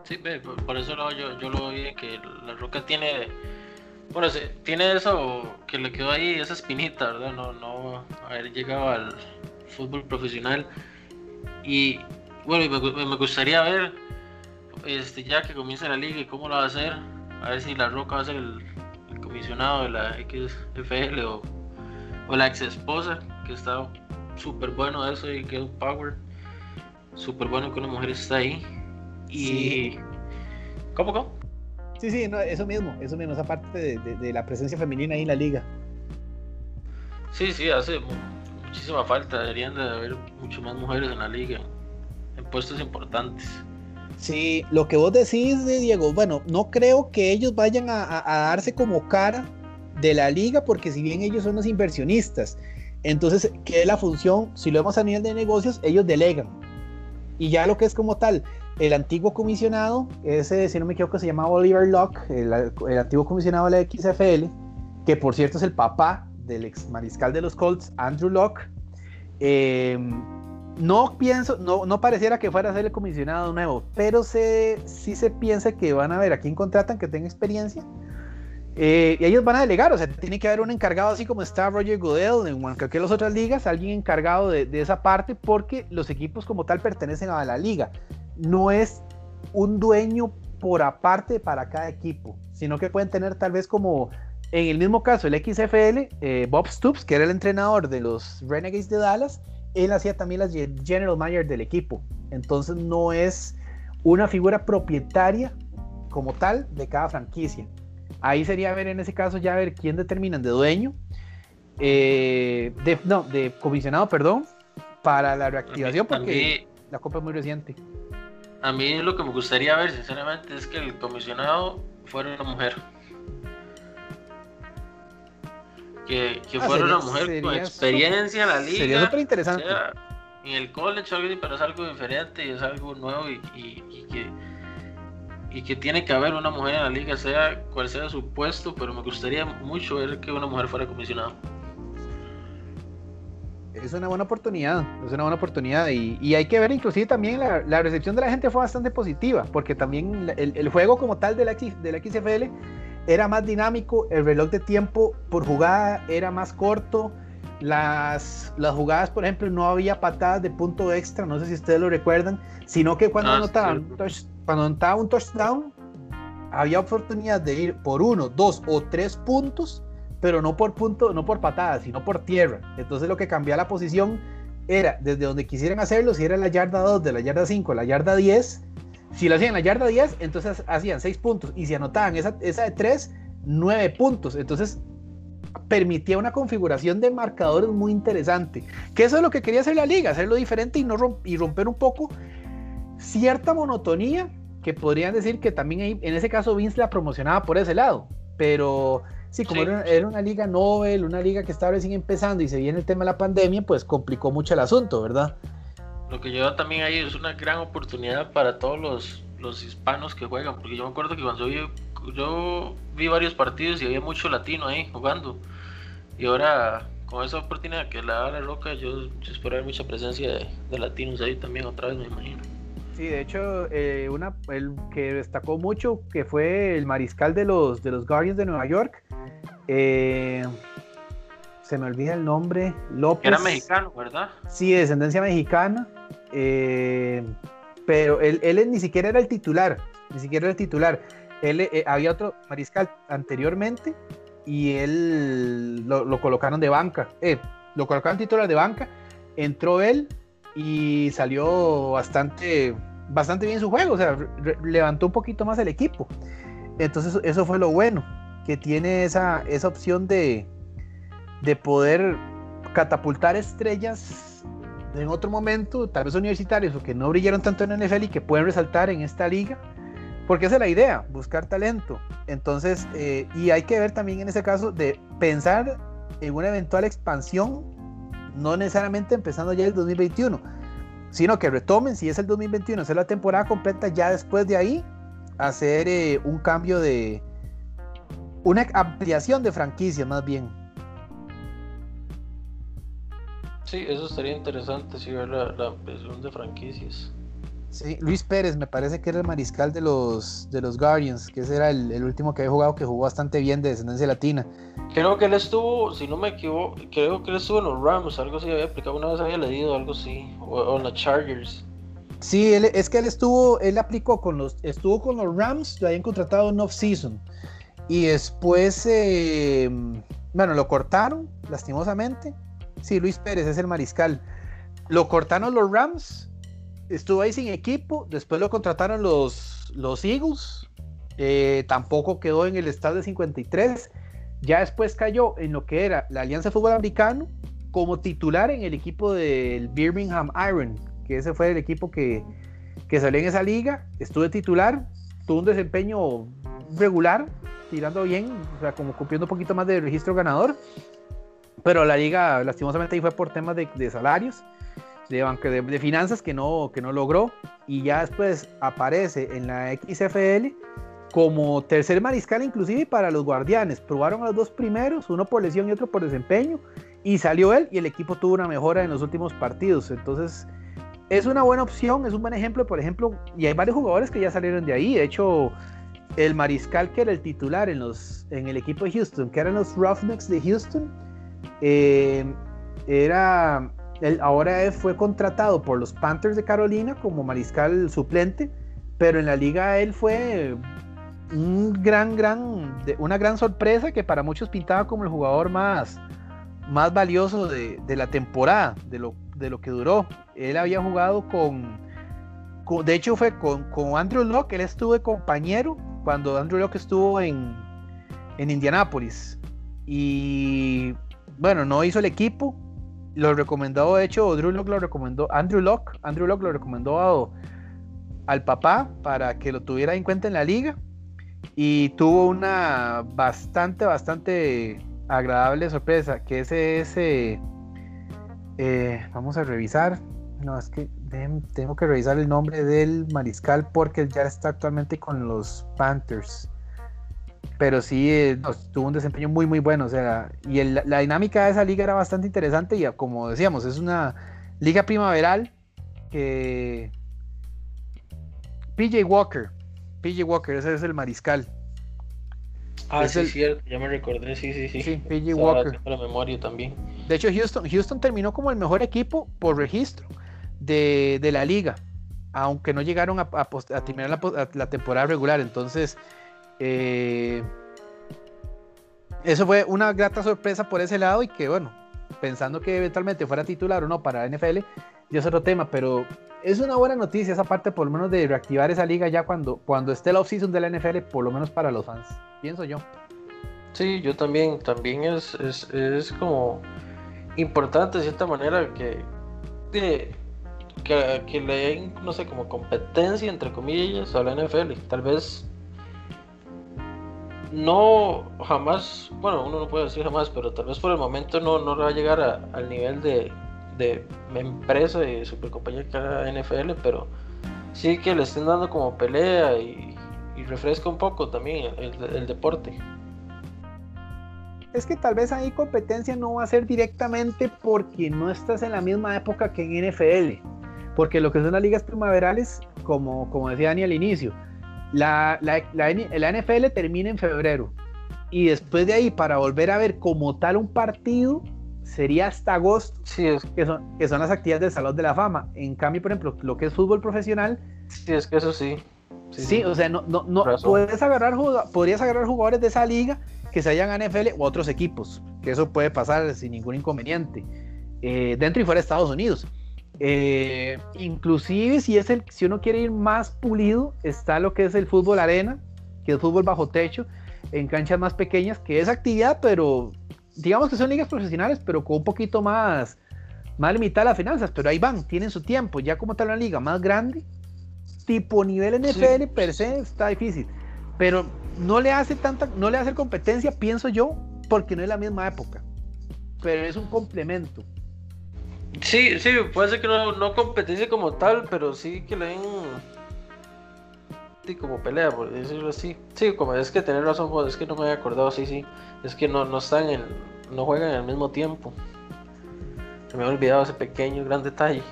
Sí, por eso yo, yo lo vi que la Roca tiene, bueno, tiene eso que le quedó ahí, esa espinita, ¿verdad? No, no haber llegado al fútbol profesional. Y bueno, me, me gustaría ver, este, ya que comience la liga y cómo lo va a hacer, a ver si la Roca va a ser el comisionado de la XFL o, o la ex esposa, que está súper bueno eso y que power. Súper bueno que una mujer está ahí. Y. ¿Cómo, cómo? Sí, sí, eso mismo, eso mismo, esa parte de, la presencia femenina ahí en la liga. Sí, sí, hace muchísima falta. Deberían de haber mucho más mujeres en la liga, en puestos importantes. Sí, lo que vos decís, de Diego, bueno, no creo que ellos vayan a, darse como cara de la liga, porque si bien ellos son los inversionistas, entonces, ¿qué es la función? Si lo vemos a nivel de negocios, ellos delegan. Y ya lo que es como tal, el antiguo comisionado, ese, si no me equivoco, se llamaba Oliver Locke, el, antiguo comisionado de la XFL, que por cierto es el papá del ex mariscal de los Colts, Andrew Locke. Eh, no pienso, no, no pareciera que fuera a ser el comisionado nuevo, pero se, sí se piensa que van a ver a quién contratan que tenga experiencia. Eh, y ellos van a delegar, o sea, tiene que haber un encargado, así como está Roger Goodell en cualquier las otras ligas, alguien encargado de, de, esa parte, porque los equipos como tal pertenecen a la liga. No es un dueño por aparte para cada equipo, sino que pueden tener tal vez como, en el mismo caso, el XFL, eh, Bob Stoops, que era el entrenador de los Renegades de Dallas, él hacía también las general manager del equipo. Entonces no es una figura propietaria como tal de cada franquicia. Ahí sería ver en ese caso ya ver quién determinan de dueño, eh, de, no, de comisionado, perdón, para la reactivación porque la copa es muy reciente. A mí lo que me gustaría ver, sinceramente, es que el comisionado fuera una mujer. Que, que ah, fuera una mujer con experiencia en la liga. Sería súper interesante. en el college, pero es algo diferente y es algo nuevo y, y, que, y que tiene que haber una mujer en la liga, sea cual sea su puesto, pero me gustaría mucho ver que una mujer fuera comisionada. Es una buena oportunidad, es una buena oportunidad y, hay que ver inclusive también la, recepción de la gente fue bastante positiva, porque también el, juego como tal de la, de la XFL era más dinámico, el reloj de tiempo por jugada era más corto, las, las jugadas, por ejemplo, no había patadas de punto extra, no sé si ustedes lo recuerdan, sino que cuando, ah, anotaban, cuando anotaba un touchdown, había oportunidad de ir por uno, dos o tres puntos, pero no por punto, no por patadas, sino por tierra. Entonces lo que cambiaba la posición era desde donde quisieran hacerlo, si era la yarda 2, de la yarda 5, la yarda 10, si lo hacían la yarda 10, entonces hacían 6 puntos, y si anotaban esa, esa de 3, 9 puntos. Entonces permitía una configuración de marcadores muy interesante. Que eso es lo que quería hacer la liga, hacerlo diferente y, no y romper un poco cierta monotonía que podrían decir que también en ese caso Vince la promocionaba por ese lado. Pero sí, como Era, una liga Nobel, una liga que estaba recién empezando y se viene el tema de la pandemia, pues complicó mucho el asunto, ¿verdad? Lo que lleva también ahí es una gran oportunidad para todos los, los hispanos que juegan, porque yo me acuerdo que cuando yo, yo vi varios partidos y había mucho latino ahí jugando. Y ahora, con esa oportunidad que la da la Roca, yo, espero ver mucha presencia de, latinos ahí también otra vez, me imagino. Sí, de hecho, eh, una, el que destacó mucho, que fue el mariscal de los, de los Guardians de Nueva York, eh, se me olvida el nombre, López. Era mexicano, ¿verdad? Sí, de descendencia mexicana, eh, pero él, él, ni siquiera era el titular, ni siquiera era el titular. Él, había otro mariscal anteriormente y él lo, colocaron de banca. Eh, lo colocaron titular de banca, entró él y salió bastante, bastante bien su juego, o sea, levantó un poquito más el equipo. Entonces eso fue lo bueno, que tiene esa, esa opción de, de poder catapultar estrellas en otro momento, tal vez universitarios o que no brillaron tanto en NFL y que pueden resaltar en esta liga porque esa es la idea, buscar talento. Entonces, eh, y hay que ver también en ese caso de pensar en una eventual expansión, no necesariamente empezando ya el 2021, sino que retomen, si es el 2021, hacer la temporada completa, ya después de ahí, hacer eh, un cambio de, una ampliación de franquicia más bien. Sí, eso sería interesante, si ver la, la ampliación de franquicias. Sí, Luis Pérez me parece que era el mariscal de los, de los Guardians, que ese era el, último que había jugado que jugó bastante bien de descendencia latina. Creo que él estuvo, si no me equivoco, creo que él estuvo en los Rams, algo así había aplicado, una vez había leído algo así, o, en los Chargers. Sí, él, es que él estuvo, él aplicó con los, estuvo con los Rams, lo habían contratado en off-season. Y después, eh, bueno, lo cortaron, lastimosamente. Sí, Luis Pérez es el mariscal. Lo cortaron los Rams estuvo ahí sin equipo, después lo contrataron los, los Eagles, eh, tampoco quedó en el estadio de 53, ya después cayó en lo que era la Alianza de Fútbol Americano como titular en el equipo del Birmingham Iron, que ese fue el equipo que, que salió en esa liga, estuvo de titular, tuvo un desempeño regular, tirando bien, o sea, como cumpliendo un poquito más de registro ganador, pero la liga lastimosamente ahí fue por temas de, de salarios de, de, finanzas que no, que no logró y ya después aparece en la XFL como tercer mariscal inclusive para los guardianes. Probaron a los dos primeros, uno por lesión y otro por desempeño, y salió él y el equipo tuvo una mejora en los últimos partidos. Entonces es una buena opción, es un buen ejemplo, por ejemplo, y hay varios jugadores que ya salieron de ahí. De hecho, el mariscal que era el titular en, los, en el equipo de Houston, que eran los Roughnecks de Houston, eh, era él ahora fue contratado por los Panthers de Carolina como mariscal suplente, pero en la liga él fue un gran, gran, una gran sorpresa que para muchos pintaba como el jugador más, más valioso de, la temporada, de lo, de lo que duró. Él había jugado con, de hecho fue con, con Andrew Locke, él estuvo de compañero cuando Andrew Locke estuvo en, en Indianápolis. Y bueno, no hizo el equipo, lo recomendó, de hecho, Drew Locke lo recomendó, Andrew Locke, Andrew Locke lo recomendó al papá para que lo tuviera en cuenta en la liga. Y tuvo una bastante, bastante agradable sorpresa, que ese es, eh, vamos a revisar, No, es que tengo que revisar el nombre del mariscal porque ya está actualmente con los Panthers. Pero sí, eh, tuvo un desempeño muy, muy bueno. O sea, y la dinámica de esa liga era bastante interesante. Y como decíamos, es una liga primaveral que. PJ Walker. PJ Walker, ese es el mariscal. Ah, sí, es cierto, ya me recordé, sí, sí, sí. Sí, PJ Walker. La memoria también. De hecho, Houston, Houston terminó como el mejor equipo por registro de, la liga, aunque no llegaron a, terminar la, temporada regular. Entonces, eh, eso fue una grata sorpresa por ese lado y que, bueno, pensando que eventualmente fuera titular o no para la NFL, ya es otro tema, pero es una buena noticia esa parte por lo menos de reactivar esa liga ya cuando, cuando esté la offseason de la NFL, por lo menos para los fans, pienso yo. Sí, yo también, también es, es, como importante de cierta manera que, que, que, le den, no sé, como competencia entre comillas a la NFL. Tal vez no jamás, bueno, uno no puede decir jamás, pero tal vez por el momento no, no va a llegar al nivel de, de empresa y supercompañía que la NFL, pero sí que le estén dando como pelea y, refresca un poco también el, deporte. Es que tal vez ahí competencia no va a ser directamente porque no estás en la misma época que en NFL. Porque lo que son las ligas primaverales, como, como decía Dani al inicio, la, la, la, la, NFL termina en febrero y después de ahí para volver a ver como tal un partido sería hasta agosto, sí, es. que, son, que son las actividades del Salón de la Fama. En cambio, por ejemplo, lo que es fútbol profesional. Sí, es que eso sí. Sí, o sea, no, no, no puedes agarrar, podrías agarrar jugadores de esa liga que se hayan NFL u otros equipos, que eso puede pasar sin ningún inconveniente, eh, dentro y fuera de Estados Unidos. Eh, inclusive si es el, si uno quiere ir más pulido, está lo que es el fútbol arena, que es fútbol bajo techo, en canchas más pequeñas, que es actividad, pero digamos que son ligas profesionales, pero con un poquito más, más limitada las finanzas, pero ahí van, tienen su tiempo, ya como tal una liga más grande, tipo nivel NFL per se está difícil, pero no le hace tanta, no le hace competencia, pienso yo, porque no es la misma época, pero es un complemento. Sí, sí, puede ser que no, no competencia como tal, pero sí que le den sí, como pelea, por decirlo así. Sí, como es que tener razón, es que no me había acordado, sí, sí. Es que no, no están en, no juegan al mismo tiempo. Me ha olvidado ese pequeño gran detalle.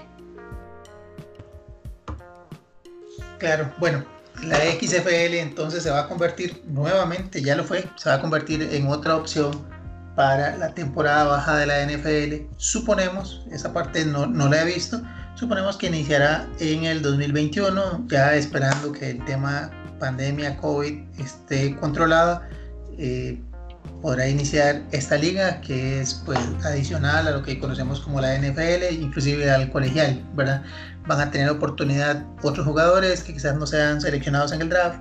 Claro, bueno, la XFL entonces se va a convertir nuevamente, ya lo fue, se va a convertir en otra opción para la temporada baja de la NFL. Suponemos, esa parte no, no la he visto, suponemos que iniciará en el 2021, ya esperando que el tema pandemia COVID esté controlado. Eh, podrá iniciar esta liga que es pues adicional a lo que conocemos como la NFL, inclusive al colegial, ¿verdad? Van a tener oportunidad otros jugadores que quizás no sean seleccionados en el draft,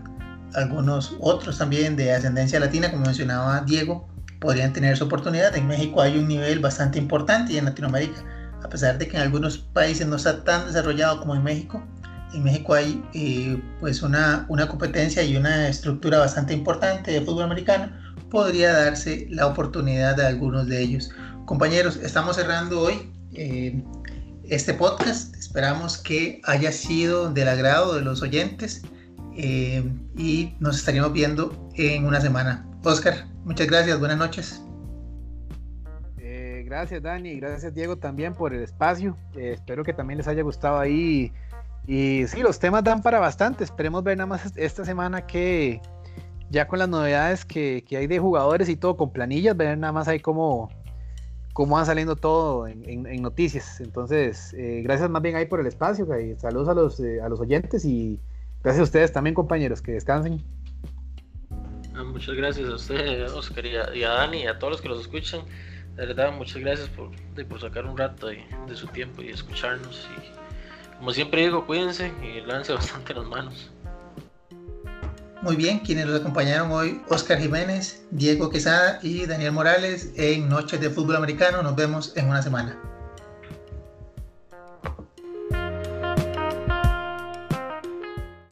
algunos otros también de ascendencia latina, como mencionaba Diego, podrían tener su oportunidad. En México hay un nivel bastante importante y en Latinoamérica, a pesar de que en algunos países no está tan desarrollado como en México, en México hay eh, pues una, una competencia y una estructura bastante importante de fútbol americano, podría darse la oportunidad de algunos de ellos. Compañeros, estamos cerrando hoy eh, este podcast, esperamos que haya sido del agrado de los oyentes eh, y nos estaríamos viendo en una semana. Oscar, muchas gracias, buenas noches. Eh, gracias Dani, gracias Diego también por el espacio. Eh, espero que también les haya gustado ahí. Y sí, los temas dan para bastante. Esperemos ver nada más esta semana que ya con las novedades que, hay de jugadores y todo, con planillas, ver nada más ahí cómo, cómo van saliendo todo en, noticias. Entonces, eh, gracias más bien ahí por el espacio. Saludos a los, a los oyentes y gracias a ustedes también, compañeros. Que descansen. Muchas gracias a usted, Oscar, y a, Dani, y a todos los que los escuchan. De verdad, muchas gracias por, por sacar un rato de, su tiempo y escucharnos. Y como siempre digo, cuídense y lance (laughs) bastante las manos. Muy bien, quienes nos acompañaron hoy, Oscar Jiménez, Diego Quesada y Daniel Morales en Noches de Fútbol Americano. Nos vemos en una semana.